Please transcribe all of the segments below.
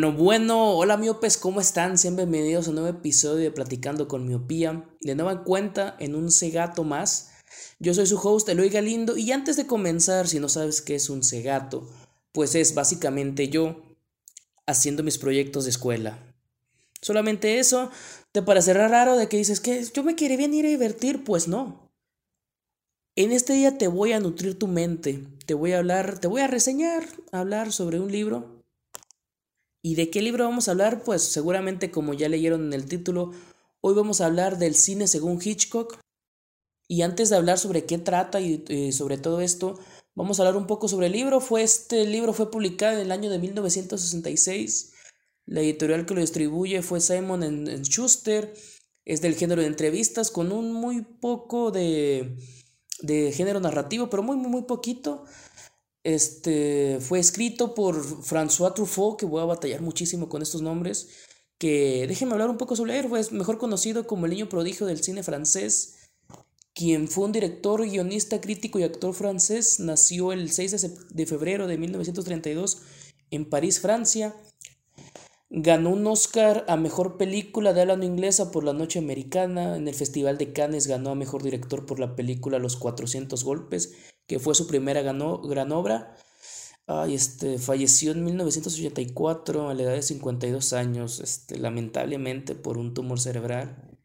Bueno, bueno, hola miopes, ¿cómo están? Sean bienvenidos a un nuevo episodio de Platicando con Miopía. De nueva cuenta, en un cegato más. Yo soy su host, Eloy Galindo, y antes de comenzar, si no sabes qué es un cegato, pues es básicamente yo haciendo mis proyectos de escuela. Solamente eso, ¿te parecerá raro de que dices que yo me quiere bien ir a divertir? Pues no. En este día te voy a nutrir tu mente, te voy a hablar, te voy a reseñar, hablar sobre un libro ¿Y de qué libro vamos a hablar? Pues seguramente como ya leyeron en el título, hoy vamos a hablar del cine según Hitchcock. Y antes de hablar sobre qué trata y, sobre todo esto, vamos a hablar un poco sobre el libro. Fue este libro fue publicado en el año de 1966. La editorial que lo distribuye fue Simon Schuster. Es del género de entrevistas con un muy poco de, de género narrativo, pero muy, muy, muy poquito. Este fue escrito por François Truffaut, que voy a batallar muchísimo con estos nombres. Que déjenme hablar un poco sobre él, mejor conocido como el niño prodigio del cine francés, quien fue un director, guionista, crítico y actor francés. Nació el 6 de febrero de 1932 en París, Francia. Ganó un Oscar a Mejor Película de habla inglesa por La Noche Americana. En el Festival de Cannes ganó a Mejor Director por la película Los 400 Golpes que fue su primera ganó, gran obra. Ay, este, falleció en 1984 a la edad de 52 años, este, lamentablemente por un tumor cerebral.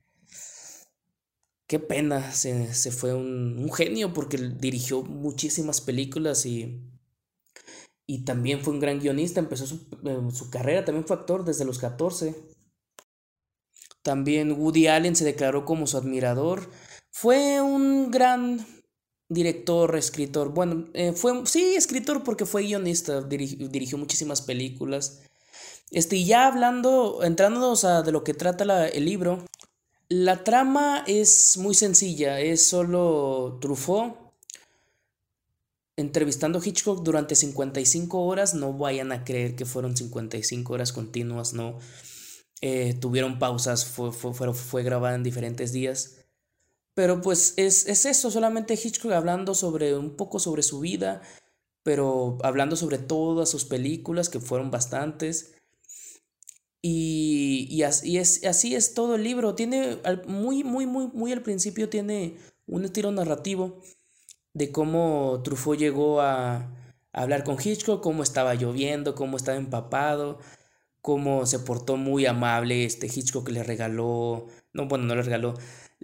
Qué pena, se, fue un, genio porque dirigió muchísimas películas y, y también fue un gran guionista, empezó su, eh, su carrera, también fue actor desde los 14. También Woody Allen se declaró como su admirador. Fue un gran director, escritor, bueno, eh, fue, sí, escritor porque fue guionista, dirigió muchísimas películas. Este, y ya hablando, entrándonos a de lo que trata el libro, la trama es muy sencilla, es solo Truffaut entrevistando a Hitchcock durante 55 horas, no vayan a creer que fueron 55 horas continuas, no. Eh, tuvieron pausas, fue, fue, fue grabada en diferentes días. Pero pues es, eso, solamente Hitchcock hablando sobre un poco sobre su vida, pero hablando sobre todas sus películas, que fueron bastantes. Y, y, así, es, así es todo el libro. Tiene muy, muy, muy, muy al principio tiene un estilo narrativo de cómo Truffaut llegó a, a hablar con Hitchcock, cómo estaba lloviendo, cómo estaba empapado, cómo se portó muy amable. Este Hitchcock le regaló, no, bueno, no le regaló,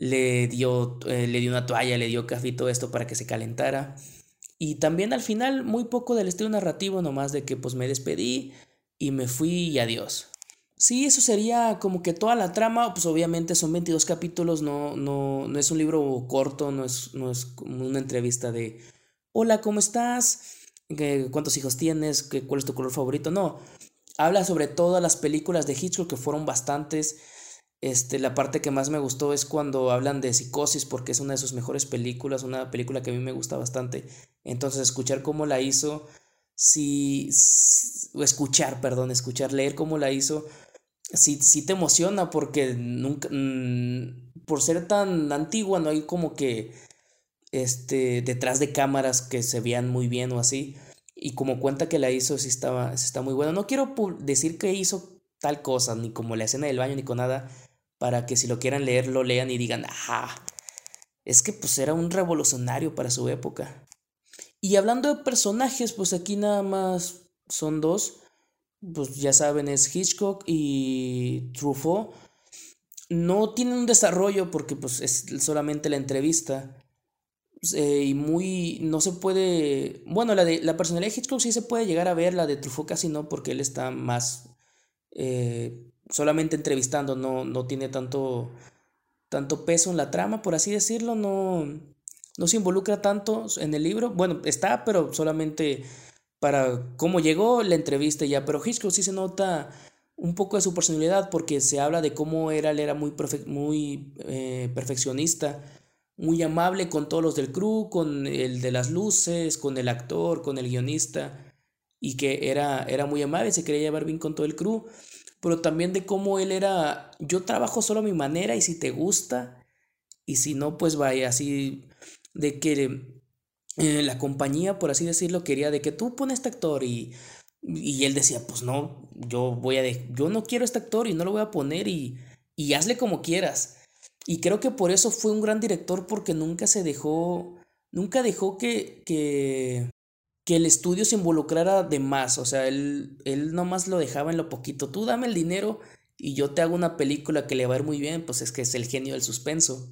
le dio, eh, le dio una toalla, le dio café y todo esto para que se calentara. Y también al final muy poco del estilo narrativo, nomás de que pues me despedí y me fui y adiós. Sí, eso sería como que toda la trama, pues obviamente son 22 capítulos, no, no, no es un libro corto, no es, no es una entrevista de, hola, ¿cómo estás? ¿Cuántos hijos tienes? ¿Cuál es tu color favorito? No, habla sobre todas las películas de Hitchcock, que fueron bastantes, este, la parte que más me gustó es cuando hablan de Psicosis, porque es una de sus mejores películas, una película que a mí me gusta bastante. Entonces, escuchar cómo la hizo, si, escuchar, perdón, escuchar, leer cómo la hizo, sí, sí te emociona, porque nunca, mm, por ser tan antigua, no hay como que, este, detrás de cámaras que se vean muy bien o así. Y como cuenta que la hizo, sí, estaba, sí está muy bueno. No quiero decir que hizo tal cosa, ni como la escena del baño, ni con nada, para que si lo quieran leer, lo lean y digan, ajá, es que pues era un revolucionario para su época. Y hablando de personajes, pues aquí nada más son dos, pues ya saben, es Hitchcock y Truffaut. No tienen un desarrollo porque pues es solamente la entrevista. Eh, y muy no se puede bueno la de la personalidad de Hitchcock sí se puede llegar a ver la de Truffaut casi no porque él está más eh, solamente entrevistando, no, no tiene tanto, tanto peso en la trama, por así decirlo, no, no se involucra tanto en el libro. Bueno, está, pero solamente para cómo llegó la entrevista ya, pero Hitchcock sí se nota un poco de su personalidad porque se habla de cómo era, él era muy, muy eh, perfeccionista, muy amable con todos los del crew, con el de las luces, con el actor, con el guionista, y que era, era muy amable, se quería llevar bien con todo el crew pero también de cómo él era, yo trabajo solo a mi manera y si te gusta, y si no, pues vaya, así de que eh, la compañía, por así decirlo, quería de que tú pones este actor y Y él decía, pues no, yo voy a de yo no quiero este actor y no lo voy a poner y, y hazle como quieras. Y creo que por eso fue un gran director porque nunca se dejó, nunca dejó que, que, que el estudio se involucrara de más. O sea, él, él nomás lo dejaba en lo poquito. Tú dame el dinero y yo te hago una película que le va a ir muy bien, pues es que es el genio del suspenso.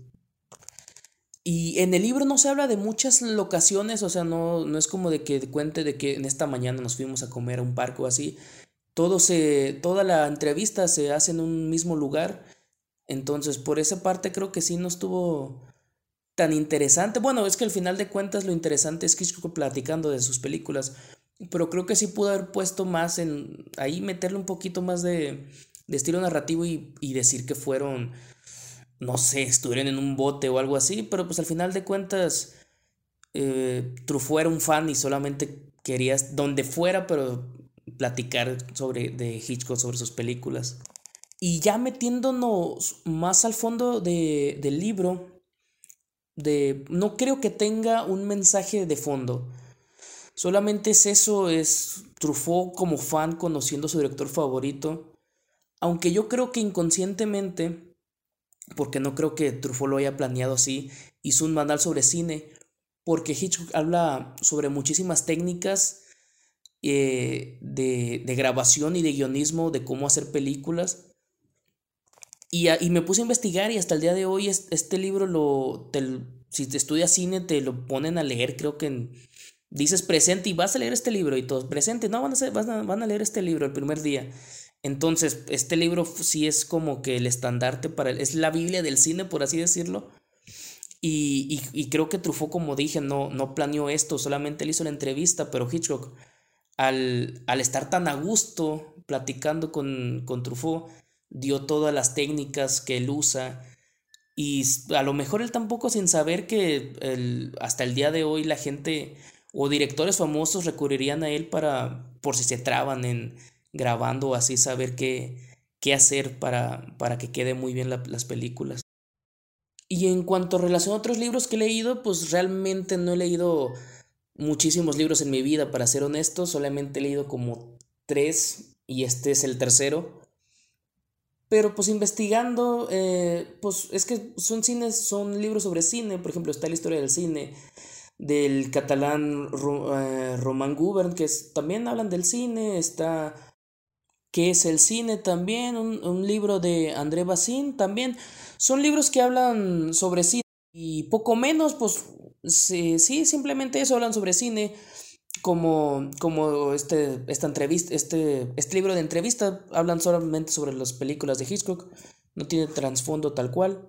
Y en el libro no se habla de muchas locaciones, o sea, no, no es como de que cuente de que en esta mañana nos fuimos a comer a un parque o así. Todo se, toda la entrevista se hace en un mismo lugar. Entonces, por esa parte creo que sí no estuvo tan interesante. Bueno, es que al final de cuentas lo interesante es Hitchcock platicando de sus películas. Pero creo que sí pudo haber puesto más en. ahí meterle un poquito más de, de estilo narrativo y, y decir que fueron no sé, estuvieran en un bote o algo así, pero pues al final de cuentas, eh, Truffaut era un fan y solamente querías, donde fuera, pero platicar sobre, de Hitchcock, sobre sus películas. Y ya metiéndonos más al fondo de, del libro, de, no creo que tenga un mensaje de fondo. Solamente es eso, es Truffaut como fan conociendo a su director favorito. Aunque yo creo que inconscientemente porque no creo que Truffaut lo haya planeado así, hizo un manual sobre cine, porque Hitchcock habla sobre muchísimas técnicas eh, de, de, grabación y de guionismo, de cómo hacer películas. Y, y, me puse a investigar y hasta el día de hoy este libro, lo, si te estudias cine, te lo ponen a leer, creo que dices presente y vas a leer este libro y todos, presente, no, van a, van van a leer este libro el primer día. Entonces, este libro sí es como que el estandarte para él, es la Biblia del cine, por así decirlo. Y, y, creo que Truffaut, como dije, no, no planeó esto, solamente él hizo la entrevista, pero Hitchcock, al, al estar tan a gusto platicando con, con Truffaut, dio todas las técnicas que él usa. Y a lo mejor él tampoco sin saber que el, hasta el día de hoy la gente o directores famosos recurrirían a él para, por si se traban en, grabando así saber qué, qué hacer para, para que quede muy bien las películas. Y en cuanto a relación a otros libros que he leído, pues realmente no he leído muchísimos libros en mi vida, para ser honesto, solamente he leído como tres y este es el tercero. Pero pues investigando, eh, pues es que son cines, son libros sobre cine, por ejemplo está la historia del cine del catalán eh, Roman Gubern, que también hablan del cine, está que es el cine también, un, libro de André Bazin también. Son libros que hablan sobre cine y poco menos, pues sí, simplemente eso, hablan sobre cine. Como, como este, esta entrevista, este, este libro de entrevista, hablan solamente sobre las películas de Hitchcock, no tiene trasfondo tal cual.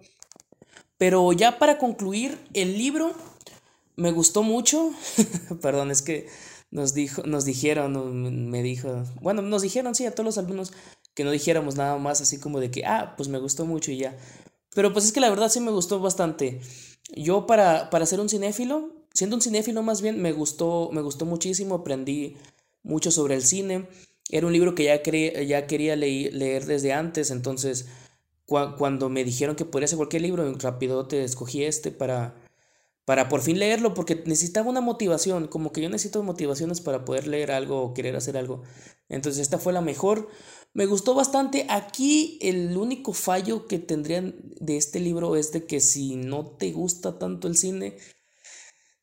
Pero ya para concluir, el libro me gustó mucho, perdón, es que nos dijo, nos dijeron, me dijo, bueno, nos dijeron, sí, a todos los alumnos que no dijéramos nada más así como de que, ah, pues me gustó mucho y ya. Pero pues es que la verdad sí me gustó bastante. Yo para, para ser un cinéfilo, siendo un cinéfilo más bien, me gustó, me gustó muchísimo, aprendí mucho sobre el cine. Era un libro que ya, ya quería leer desde antes, entonces cuando me dijeron que podría ser cualquier libro, rápido te escogí este para, para por fin leerlo, porque necesitaba una motivación, como que yo necesito motivaciones para poder leer algo o querer hacer algo. Entonces esta fue la mejor. Me gustó bastante. Aquí el único fallo que tendrían de este libro es de que si no te gusta tanto el cine,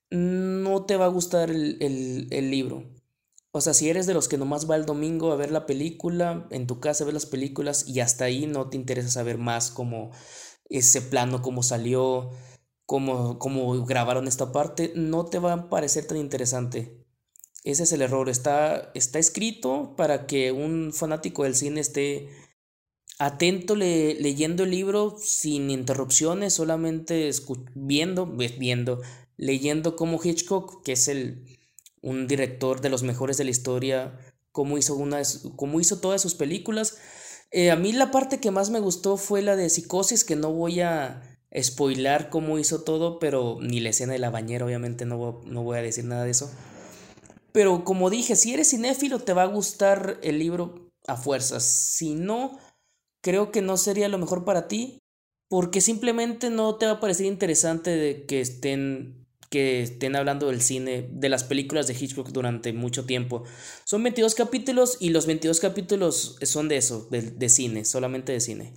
no te va a gustar el, el libro. O sea, si eres de los que nomás va el domingo a ver la película, en tu casa a ver las películas y hasta ahí no te interesa saber más como ese plano, cómo salió, como, como grabaron esta parte, no te va a parecer tan interesante. Ese es el error. Está, está escrito para que un fanático del cine esté atento leyendo el libro sin interrupciones, solamente viendo, viendo, leyendo como Hitchcock, que es el, un director de los mejores de la historia, cómo hizo, una, cómo hizo todas sus películas. Eh, a mí la parte que más me gustó fue la de Psicosis, que no voy a spoilar cómo hizo todo, pero ni la escena de la bañera, obviamente no no voy a decir nada de eso. Pero como dije, si eres cinéfilo te va a gustar el libro a fuerzas. Si no, creo que no sería lo mejor para ti, porque simplemente no te va a parecer interesante de que estén que estén hablando del cine, de las películas de Hitchcock durante mucho tiempo. Son 22 capítulos y los 22 capítulos son de eso, de, de cine, solamente de cine.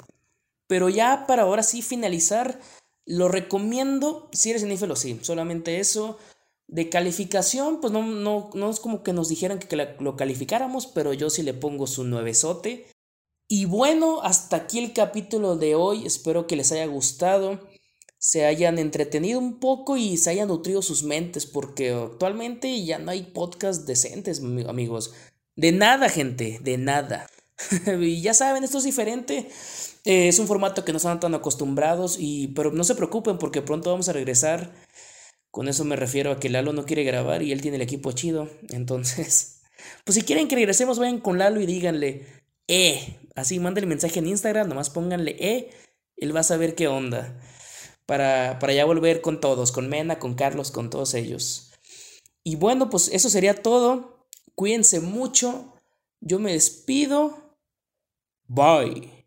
Pero ya para ahora sí finalizar, lo recomiendo si eres cinéfilo, sí, solamente eso. De calificación, pues no, no, no es como que nos dijeran que lo calificáramos, pero yo sí le pongo su nuevesote. Y bueno, hasta aquí el capítulo de hoy. Espero que les haya gustado se hayan entretenido un poco y se hayan nutrido sus mentes, porque actualmente ya no hay podcast decentes, amigos. De nada, gente, de nada. y ya saben, esto es diferente. Eh, es un formato que no están tan acostumbrados, y, pero no se preocupen porque pronto vamos a regresar. Con eso me refiero a que Lalo no quiere grabar y él tiene el equipo chido. Entonces, pues si quieren que regresemos, vayan con Lalo y díganle, eh, así manden el mensaje en Instagram, nomás pónganle, eh, él va a saber qué onda para, para ya volver con todos, con Mena, con Carlos, con todos ellos. Y bueno, pues eso sería todo. Cuídense mucho. Yo me despido. Bye.